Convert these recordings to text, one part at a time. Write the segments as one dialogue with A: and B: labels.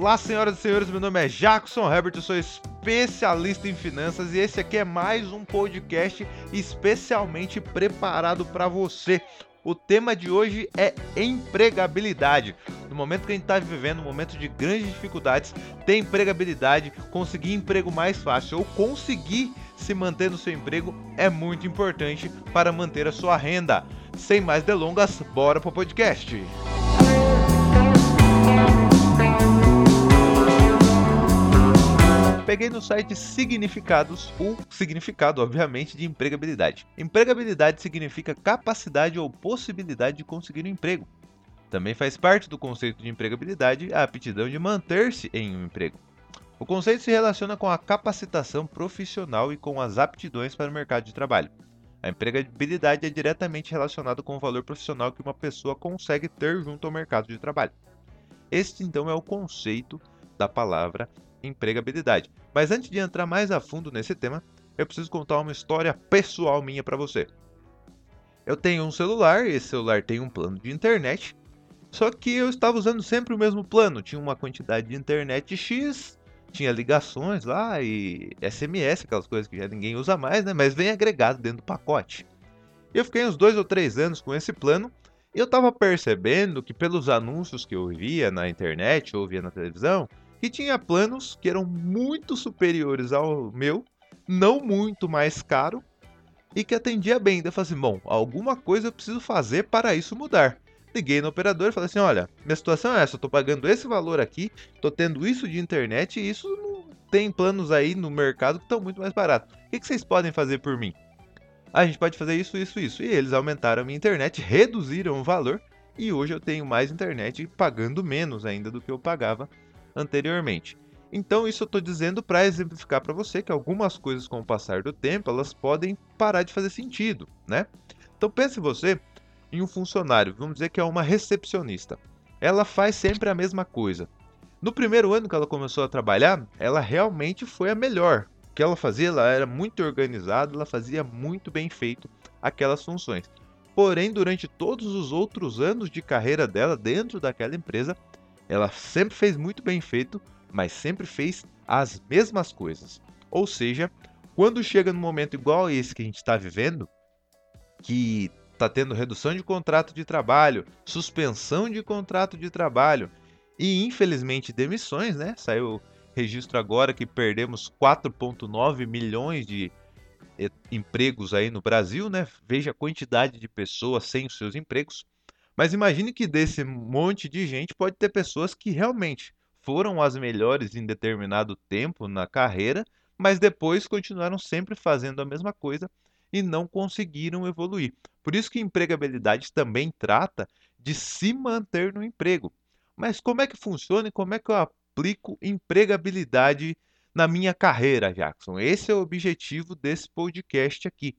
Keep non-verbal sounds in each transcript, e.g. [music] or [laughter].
A: Olá, senhoras e senhores, meu nome é Jackson Herbert, eu sou especialista em finanças e esse aqui é mais um podcast especialmente preparado para você. O tema de hoje é empregabilidade. No momento que a gente está vivendo, um momento de grandes dificuldades, ter empregabilidade, conseguir emprego mais fácil ou conseguir se manter no seu emprego é muito importante para manter a sua renda. Sem mais delongas, bora pro podcast. Peguei no site Significados o significado, obviamente, de empregabilidade. Empregabilidade significa capacidade ou possibilidade de conseguir um emprego. Também faz parte do conceito de empregabilidade a aptidão de manter-se em um emprego. O conceito se relaciona com a capacitação profissional e com as aptidões para o mercado de trabalho. A empregabilidade é diretamente relacionada com o valor profissional que uma pessoa consegue ter junto ao mercado de trabalho. Este então é o conceito da palavra empregabilidade. Mas antes de entrar mais a fundo nesse tema, eu preciso contar uma história pessoal minha para você. Eu tenho um celular, esse celular tem um plano de internet, só que eu estava usando sempre o mesmo plano, tinha uma quantidade de internet X, tinha ligações lá e SMS, aquelas coisas que já ninguém usa mais, né? Mas vem agregado dentro do pacote. Eu fiquei uns dois ou três anos com esse plano e eu estava percebendo que pelos anúncios que eu via na internet ou via na televisão, que tinha planos que eram muito superiores ao meu, não muito mais caro, e que atendia bem. Daí eu falei assim: bom, alguma coisa eu preciso fazer para isso mudar. Liguei no operador e falei assim: olha, minha situação é essa, eu tô pagando esse valor aqui, tô tendo isso de internet e isso não tem planos aí no mercado que estão muito mais baratos. O que, que vocês podem fazer por mim? a gente pode fazer isso, isso, isso. E eles aumentaram a minha internet, reduziram o valor e hoje eu tenho mais internet pagando menos ainda do que eu pagava anteriormente. Então isso eu estou dizendo para exemplificar para você que algumas coisas com o passar do tempo elas podem parar de fazer sentido, né? Então pense você em um funcionário, vamos dizer que é uma recepcionista. Ela faz sempre a mesma coisa. No primeiro ano que ela começou a trabalhar, ela realmente foi a melhor. O que ela fazia, ela era muito organizada, ela fazia muito bem feito aquelas funções. Porém, durante todos os outros anos de carreira dela dentro daquela empresa, ela sempre fez muito bem feito, mas sempre fez as mesmas coisas. Ou seja, quando chega no momento igual a esse que a gente está vivendo, que está tendo redução de contrato de trabalho, suspensão de contrato de trabalho e infelizmente demissões, né? Saiu registro agora que perdemos 4,9 milhões de eh, empregos aí no Brasil, né? Veja a quantidade de pessoas sem os seus empregos. Mas imagine que desse monte de gente pode ter pessoas que realmente foram as melhores em determinado tempo na carreira, mas depois continuaram sempre fazendo a mesma coisa e não conseguiram evoluir. Por isso que empregabilidade também trata de se manter no emprego. Mas como é que funciona e como é que eu aplico empregabilidade na minha carreira, Jackson? Esse é o objetivo desse podcast aqui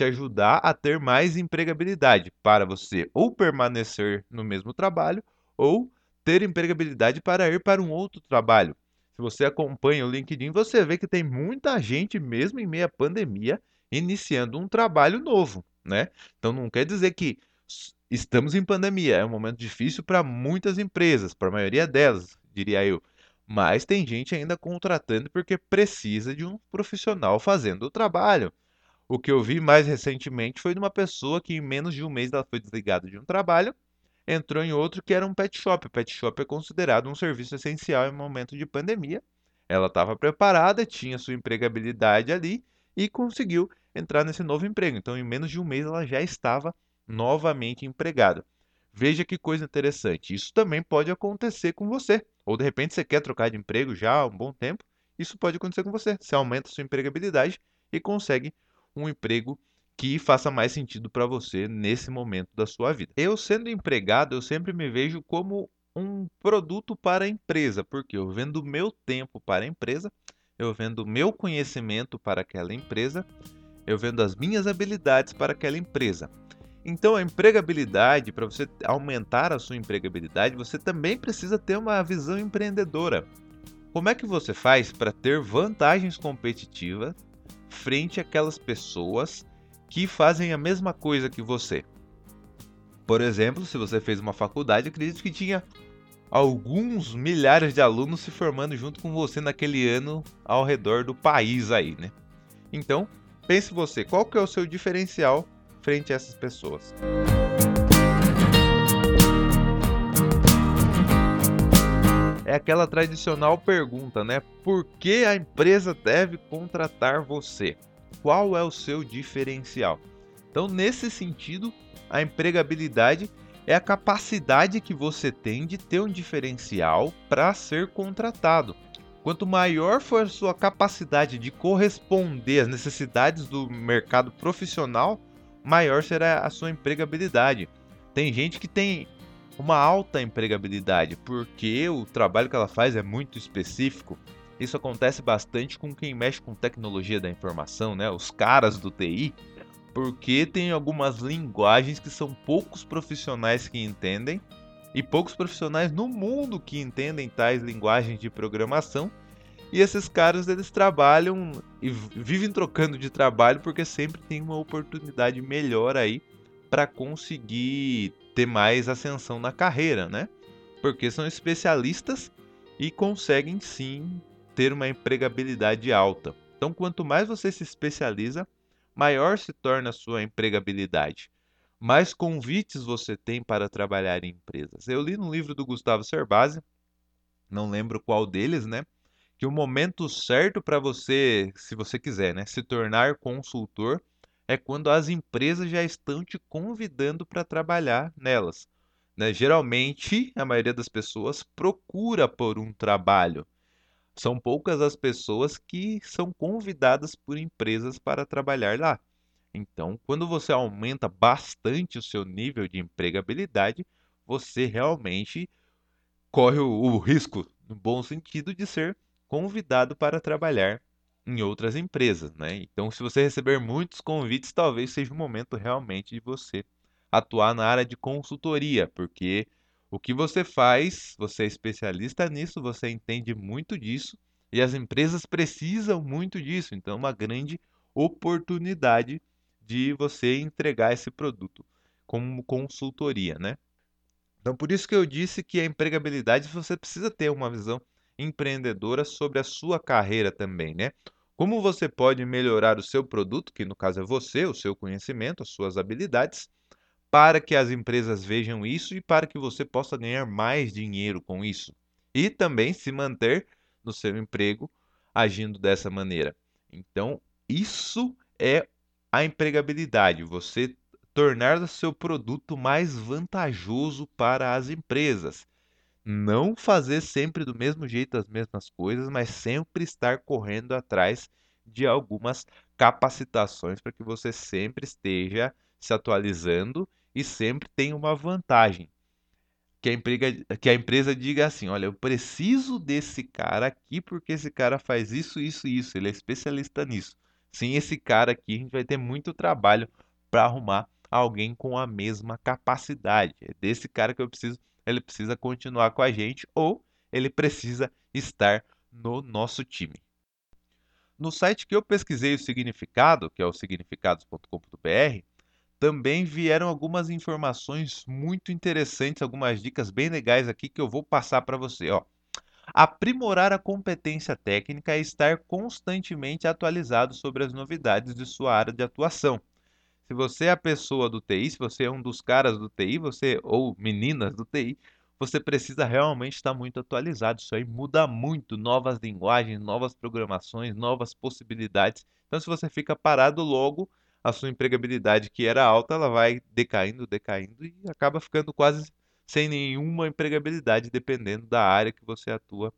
A: te ajudar a ter mais empregabilidade para você ou permanecer no mesmo trabalho ou ter empregabilidade para ir para um outro trabalho. Se você acompanha o LinkedIn, você vê que tem muita gente, mesmo em meia pandemia, iniciando um trabalho novo, né? Então não quer dizer que estamos em pandemia, é um momento difícil para muitas empresas, para a maioria delas, diria eu. Mas tem gente ainda contratando porque precisa de um profissional fazendo o trabalho. O que eu vi mais recentemente foi de uma pessoa que em menos de um mês ela foi desligada de um trabalho, entrou em outro que era um pet shop. Pet shop é considerado um serviço essencial em momento de pandemia. Ela estava preparada, tinha sua empregabilidade ali e conseguiu entrar nesse novo emprego. Então, em menos de um mês, ela já estava novamente empregada. Veja que coisa interessante. Isso também pode acontecer com você. Ou de repente você quer trocar de emprego já há um bom tempo. Isso pode acontecer com você. Você aumenta sua empregabilidade e consegue um emprego que faça mais sentido para você nesse momento da sua vida. Eu sendo empregado, eu sempre me vejo como um produto para a empresa, porque eu vendo meu tempo para a empresa, eu vendo meu conhecimento para aquela empresa, eu vendo as minhas habilidades para aquela empresa. Então, a empregabilidade, para você aumentar a sua empregabilidade, você também precisa ter uma visão empreendedora. Como é que você faz para ter vantagens competitivas frente àquelas pessoas que fazem a mesma coisa que você. Por exemplo, se você fez uma faculdade, acredito que tinha alguns milhares de alunos se formando junto com você naquele ano ao redor do país aí, né? Então, pense você, qual que é o seu diferencial frente a essas pessoas? É aquela tradicional pergunta, né? Por que a empresa deve contratar você? Qual é o seu diferencial? Então, nesse sentido, a empregabilidade é a capacidade que você tem de ter um diferencial para ser contratado. Quanto maior for a sua capacidade de corresponder às necessidades do mercado profissional, maior será a sua empregabilidade. Tem gente que tem uma alta empregabilidade porque o trabalho que ela faz é muito específico. Isso acontece bastante com quem mexe com tecnologia da informação, né? Os caras do TI porque tem algumas linguagens que são poucos profissionais que entendem e poucos profissionais no mundo que entendem tais linguagens de programação. E esses caras eles trabalham e vivem trocando de trabalho porque sempre tem uma oportunidade melhor aí para conseguir ter mais ascensão na carreira, né? Porque são especialistas e conseguem sim ter uma empregabilidade alta. Então, quanto mais você se especializa, maior se torna a sua empregabilidade. Mais convites você tem para trabalhar em empresas. Eu li no livro do Gustavo Cerbasi, não lembro qual deles, né? Que o momento certo para você, se você quiser, né, se tornar consultor é quando as empresas já estão te convidando para trabalhar nelas. Né? Geralmente, a maioria das pessoas procura por um trabalho. São poucas as pessoas que são convidadas por empresas para trabalhar lá. Então, quando você aumenta bastante o seu nível de empregabilidade, você realmente corre o, o risco, no bom sentido, de ser convidado para trabalhar em outras empresas, né? Então, se você receber muitos convites, talvez seja o momento realmente de você atuar na área de consultoria, porque o que você faz, você é especialista nisso, você entende muito disso e as empresas precisam muito disso. Então, é uma grande oportunidade de você entregar esse produto como consultoria, né? Então, por isso que eu disse que a empregabilidade você precisa ter uma visão empreendedora sobre a sua carreira também, né? Como você pode melhorar o seu produto, que no caso é você, o seu conhecimento, as suas habilidades, para que as empresas vejam isso e para que você possa ganhar mais dinheiro com isso. E também se manter no seu emprego agindo dessa maneira. Então, isso é a empregabilidade, você tornar o seu produto mais vantajoso para as empresas. Não fazer sempre do mesmo jeito as mesmas coisas, mas sempre estar correndo atrás de algumas capacitações para que você sempre esteja se atualizando e sempre tem uma vantagem. Que a, que a empresa diga assim: olha, eu preciso desse cara aqui porque esse cara faz isso, isso e isso, ele é especialista nisso. Sem esse cara aqui, a gente vai ter muito trabalho para arrumar alguém com a mesma capacidade. É desse cara que eu preciso, ele precisa continuar com a gente ou ele precisa estar no nosso time. No site que eu pesquisei o significado, que é o significados.com.br, também vieram algumas informações muito interessantes, algumas dicas bem legais aqui que eu vou passar para você. Ó. Aprimorar a competência técnica e estar constantemente atualizado sobre as novidades de sua área de atuação. Se você é a pessoa do TI, se você é um dos caras do TI, você ou meninas do TI, você precisa realmente estar muito atualizado. Isso aí muda muito, novas linguagens, novas programações, novas possibilidades. Então, se você fica parado logo, a sua empregabilidade, que era alta, ela vai decaindo, decaindo e acaba ficando quase sem nenhuma empregabilidade, dependendo da área que você atua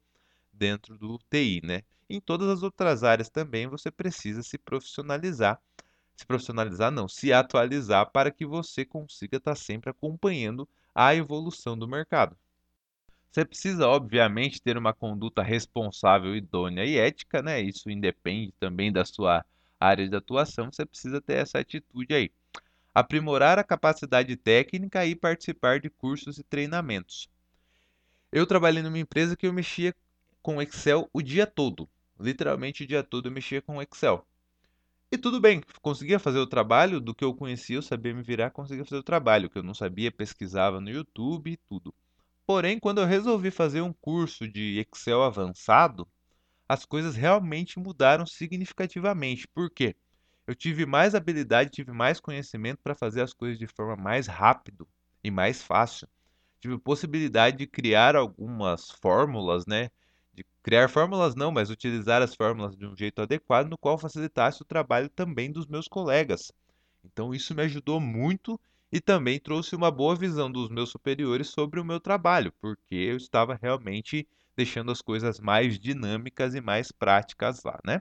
A: dentro do TI, né? Em todas as outras áreas também você precisa se profissionalizar. Se profissionalizar não, se atualizar para que você consiga estar sempre acompanhando a evolução do mercado. Você precisa, obviamente, ter uma conduta responsável, idônea e ética, né? Isso independe também da sua área de atuação, você precisa ter essa atitude aí. Aprimorar a capacidade técnica e participar de cursos e treinamentos. Eu trabalhei numa empresa que eu mexia com Excel o dia todo. Literalmente o dia todo eu mexia com Excel. E tudo bem, conseguia fazer o trabalho do que eu conhecia, eu sabia me virar, conseguia fazer o trabalho, que eu não sabia, pesquisava no YouTube e tudo. Porém, quando eu resolvi fazer um curso de Excel avançado, as coisas realmente mudaram significativamente. Por quê? Eu tive mais habilidade, tive mais conhecimento para fazer as coisas de forma mais rápido e mais fácil. Tive possibilidade de criar algumas fórmulas, né? De criar fórmulas não, mas utilizar as fórmulas de um jeito adequado, no qual facilitasse o trabalho também dos meus colegas. Então isso me ajudou muito e também trouxe uma boa visão dos meus superiores sobre o meu trabalho, porque eu estava realmente deixando as coisas mais dinâmicas e mais práticas lá, né?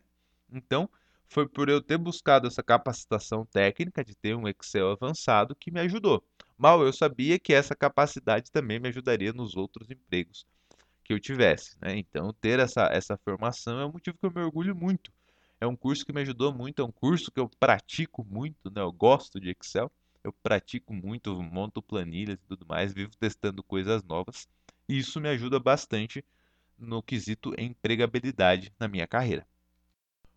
A: Então, foi por eu ter buscado essa capacitação técnica de ter um Excel avançado que me ajudou. Mal eu sabia que essa capacidade também me ajudaria nos outros empregos que eu tivesse, né? Então, ter essa, essa formação é um motivo que eu me orgulho muito. É um curso que me ajudou muito, é um curso que eu pratico muito, né? Eu gosto de Excel eu pratico muito, monto planilhas e tudo mais, vivo testando coisas novas. E isso me ajuda bastante no quesito empregabilidade na minha carreira.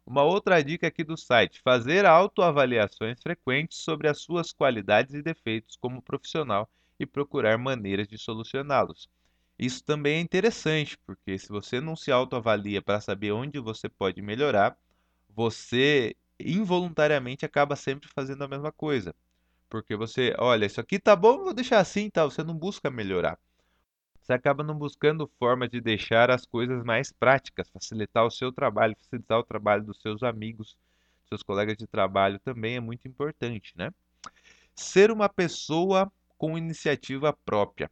A: Uma outra dica aqui do site: fazer autoavaliações frequentes sobre as suas qualidades e defeitos como profissional e procurar maneiras de solucioná-los. Isso também é interessante, porque se você não se autoavalia para saber onde você pode melhorar, você involuntariamente acaba sempre fazendo a mesma coisa. Porque você, olha, isso aqui tá bom, vou deixar assim, tá? Você não busca melhorar. Você acaba não buscando forma de deixar as coisas mais práticas, facilitar o seu trabalho, facilitar o trabalho dos seus amigos, seus colegas de trabalho também é muito importante, né? Ser uma pessoa com iniciativa própria.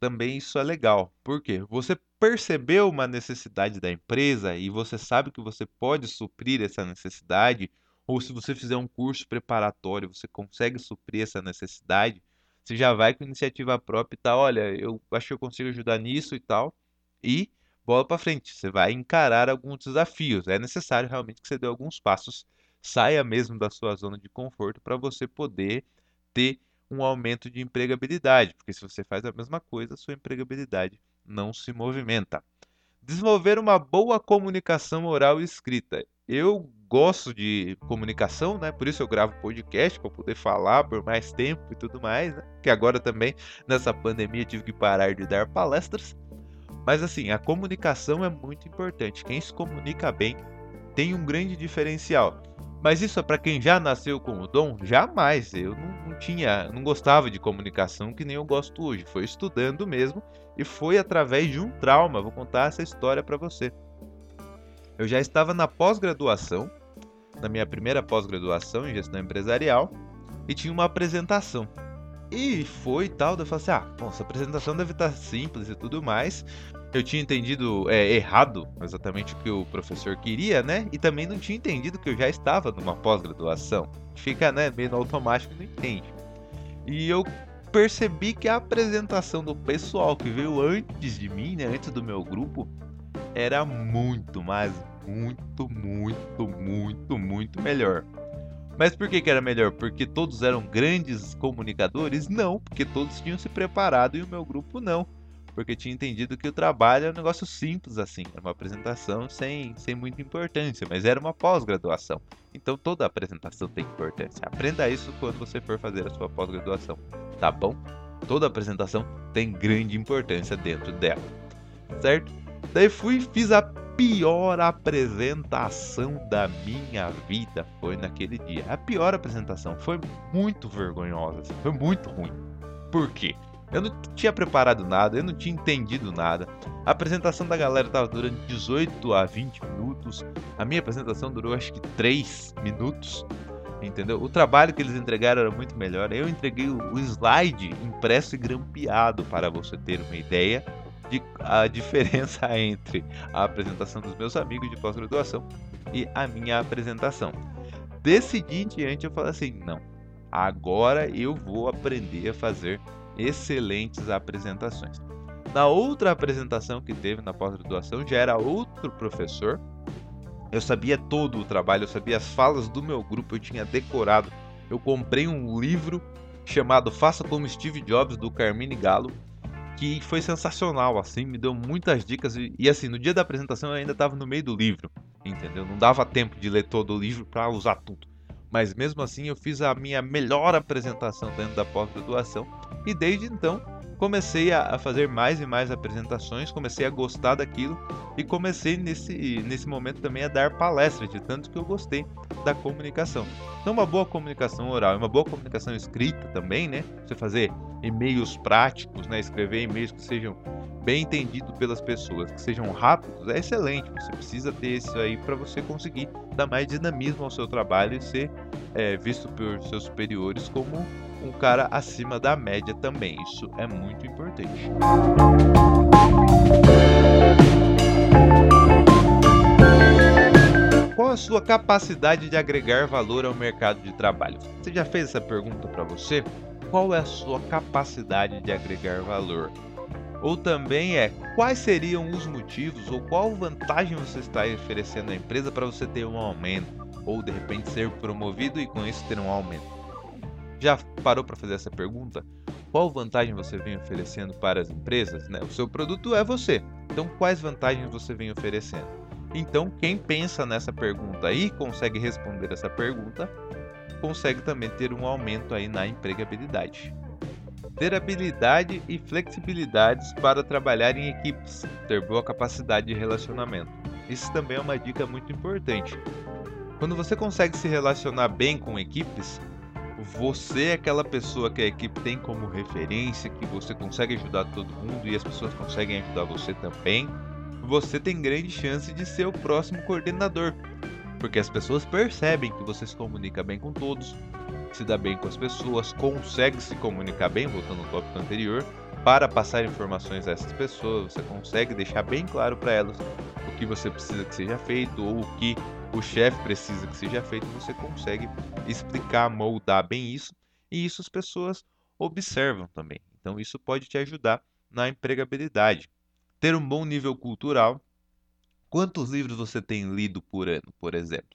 A: Também isso é legal. Por quê? Você percebeu uma necessidade da empresa e você sabe que você pode suprir essa necessidade ou se você fizer um curso preparatório, você consegue suprir essa necessidade, você já vai com iniciativa própria e tal, olha, eu acho que eu consigo ajudar nisso e tal, e bola para frente, você vai encarar alguns desafios. É necessário realmente que você dê alguns passos, saia mesmo da sua zona de conforto para você poder ter um aumento de empregabilidade, porque se você faz a mesma coisa, sua empregabilidade não se movimenta. Desenvolver uma boa comunicação oral e escrita. Eu gosto de comunicação, né? Por isso eu gravo podcast para poder falar por mais tempo e tudo mais, né? Que agora também nessa pandemia tive que parar de dar palestras. Mas assim, a comunicação é muito importante. Quem se comunica bem tem um grande diferencial. Mas isso é para quem já nasceu com o dom? Jamais. Eu não, não, tinha, não gostava de comunicação que nem eu gosto hoje. Foi estudando mesmo e foi através de um trauma. Vou contar essa história para você. Eu já estava na pós-graduação, na minha primeira pós-graduação em gestão empresarial, e tinha uma apresentação. E foi tal, eu falei assim, ah, bom, essa apresentação deve estar simples e tudo mais. Eu tinha entendido é, errado exatamente o que o professor queria, né? E também não tinha entendido que eu já estava numa pós-graduação. Fica, né, meio automático não entende. E eu percebi que a apresentação do pessoal que veio antes de mim, né, antes do meu grupo, era muito, mas muito, muito, muito, muito melhor. Mas por que, que era melhor? Porque todos eram grandes comunicadores? Não, porque todos tinham se preparado e o meu grupo não. Porque tinha entendido que o trabalho é um negócio simples assim, era uma apresentação sem, sem muita importância, mas era uma pós-graduação. Então toda apresentação tem importância. Aprenda isso quando você for fazer a sua pós-graduação, tá bom? Toda apresentação tem grande importância dentro dela, certo? Daí fui fiz a pior apresentação da minha vida. Foi naquele dia. A pior apresentação. Foi muito vergonhosa. Assim, foi muito ruim. Por quê? Eu não tinha preparado nada, eu não tinha entendido nada. A apresentação da galera estava durando 18 a 20 minutos. A minha apresentação durou acho que 3 minutos. Entendeu? O trabalho que eles entregaram era muito melhor. Eu entreguei o slide impresso e grampeado para você ter uma ideia de a diferença [laughs] entre a apresentação dos meus amigos de pós-graduação e a minha apresentação. Decidi em diante, eu falei assim: não, agora eu vou aprender a fazer excelentes apresentações. Na outra apresentação que teve na pós-graduação já era outro professor. Eu sabia todo o trabalho, eu sabia as falas do meu grupo, eu tinha decorado. Eu comprei um livro chamado Faça como Steve Jobs do Carmine Galo que foi sensacional, assim, me deu muitas dicas e, e assim, no dia da apresentação eu ainda estava no meio do livro, entendeu? Não dava tempo de ler todo o livro para usar tudo. Mas mesmo assim eu fiz a minha melhor apresentação dentro da pós-graduação e desde então comecei a, fazer mais e mais apresentações, comecei a gostar daquilo e comecei nesse, nesse momento também a dar palestras, de tanto que eu gostei da comunicação. Então, uma boa comunicação oral e uma boa comunicação escrita também, né? Você fazer e-mails práticos, né? Escrever e-mails que sejam bem entendidos pelas pessoas, que sejam rápidos, é excelente. Você precisa ter isso aí para você conseguir dar mais dinamismo ao seu trabalho e ser é, visto por seus superiores como um cara acima da média também. Isso é muito importante. Qual sua capacidade de agregar valor ao mercado de trabalho? Você já fez essa pergunta para você? Qual é a sua capacidade de agregar valor? Ou também é quais seriam os motivos ou qual vantagem você está oferecendo à empresa para você ter um aumento ou de repente ser promovido e com isso ter um aumento? Já parou para fazer essa pergunta? Qual vantagem você vem oferecendo para as empresas? Né? O seu produto é você. Então, quais vantagens você vem oferecendo? Então, quem pensa nessa pergunta e consegue responder essa pergunta, consegue também ter um aumento aí na empregabilidade. Ter habilidade e flexibilidades para trabalhar em equipes, ter boa capacidade de relacionamento. Isso também é uma dica muito importante. Quando você consegue se relacionar bem com equipes, você é aquela pessoa que a equipe tem como referência, que você consegue ajudar todo mundo e as pessoas conseguem ajudar você também, você tem grande chance de ser o próximo coordenador. Porque as pessoas percebem que você se comunica bem com todos, se dá bem com as pessoas, consegue se comunicar bem, voltando ao tópico anterior, para passar informações a essas pessoas, você consegue deixar bem claro para elas o que você precisa que seja feito ou o que o chefe precisa que seja feito, você consegue explicar, moldar bem isso, e isso as pessoas observam também. Então isso pode te ajudar na empregabilidade. Ter um bom nível cultural. Quantos livros você tem lido por ano, por exemplo?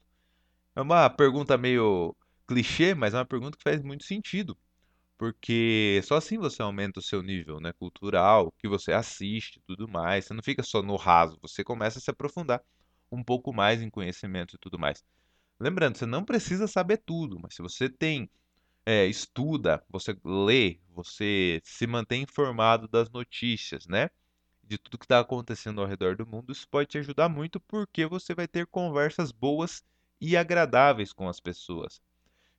A: É uma pergunta meio clichê, mas é uma pergunta que faz muito sentido. Porque só assim você aumenta o seu nível né, cultural, que você assiste tudo mais. Você não fica só no raso, você começa a se aprofundar um pouco mais em conhecimento e tudo mais. Lembrando, você não precisa saber tudo, mas se você tem é, estuda, você lê, você se mantém informado das notícias, né? De tudo que está acontecendo ao redor do mundo, isso pode te ajudar muito porque você vai ter conversas boas e agradáveis com as pessoas.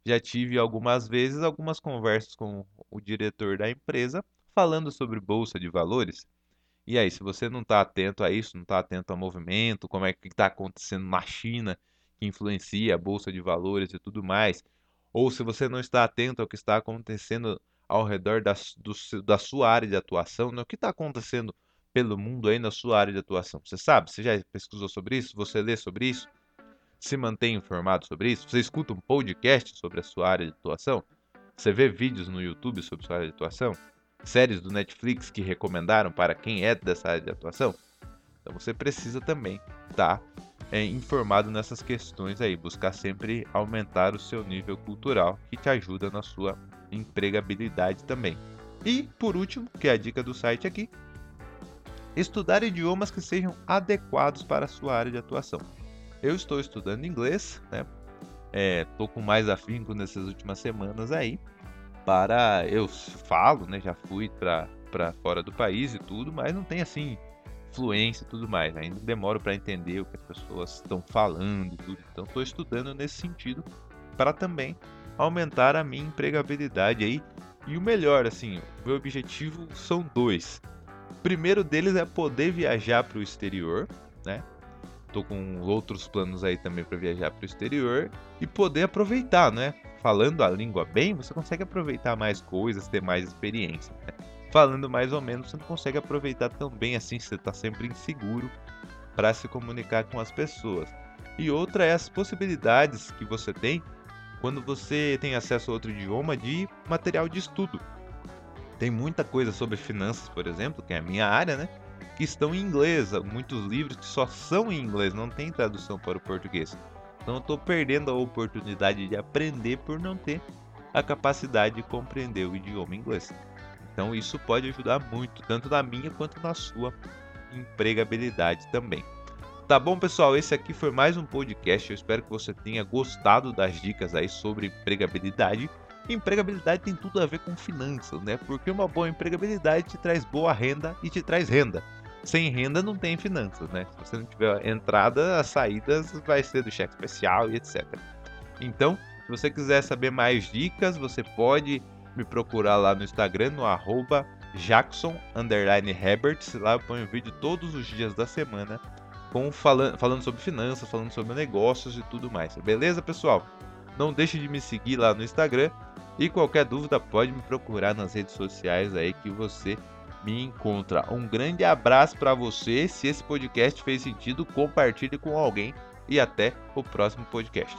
A: Já tive algumas vezes algumas conversas com o diretor da empresa falando sobre bolsa de valores e aí, se você não está atento a isso, não está atento ao movimento, como é que está acontecendo na China, que influencia a bolsa de valores e tudo mais, ou se você não está atento ao que está acontecendo ao redor da, do, da sua área de atuação, né? o que está acontecendo pelo mundo aí na sua área de atuação. Você sabe? Você já pesquisou sobre isso? Você lê sobre isso? Se mantém informado sobre isso? Você escuta um podcast sobre a sua área de atuação? Você vê vídeos no YouTube sobre a sua área de atuação? séries do Netflix que recomendaram para quem é dessa área de atuação. Então você precisa também estar tá, é, informado nessas questões aí, buscar sempre aumentar o seu nível cultural, que te ajuda na sua empregabilidade também. E por último, que é a dica do site aqui, estudar idiomas que sejam adequados para a sua área de atuação. Eu estou estudando inglês, né? É, com mais afinco nessas últimas semanas aí, para. Eu falo, né? Já fui para fora do país e tudo, mas não tem assim fluência e tudo mais. Ainda demoro para entender o que as pessoas estão falando, tudo. Então estou estudando nesse sentido para também aumentar a minha empregabilidade aí. E o melhor, assim, o meu objetivo são dois. Primeiro deles é poder viajar para o exterior, né? Tô com outros planos aí também para viajar para o exterior e poder aproveitar, né? Falando a língua bem, você consegue aproveitar mais coisas, ter mais experiência. Né? Falando mais ou menos, você não consegue aproveitar tão bem assim, você está sempre inseguro para se comunicar com as pessoas. E outra é as possibilidades que você tem quando você tem acesso a outro idioma de material de estudo. Tem muita coisa sobre finanças, por exemplo, que é a minha área, né? que estão em inglês, muitos livros que só são em inglês, não tem tradução para o português. Então eu estou perdendo a oportunidade de aprender por não ter a capacidade de compreender o idioma inglês. Então isso pode ajudar muito, tanto na minha quanto na sua empregabilidade também. Tá bom, pessoal? Esse aqui foi mais um podcast. Eu espero que você tenha gostado das dicas aí sobre empregabilidade. Empregabilidade tem tudo a ver com finanças, né? Porque uma boa empregabilidade te traz boa renda e te traz renda. Sem renda não tem finanças, né? Se você não tiver entrada, as saídas vai ser do cheque especial e etc. Então, se você quiser saber mais dicas, você pode me procurar lá no Instagram, no arroba. Lá eu ponho vídeo todos os dias da semana com falando, falando sobre finanças, falando sobre negócios e tudo mais. Beleza, pessoal? Não deixe de me seguir lá no Instagram e qualquer dúvida pode me procurar nas redes sociais aí que você me encontra. Um grande abraço para você. Se esse podcast fez sentido, compartilhe com alguém e até o próximo podcast.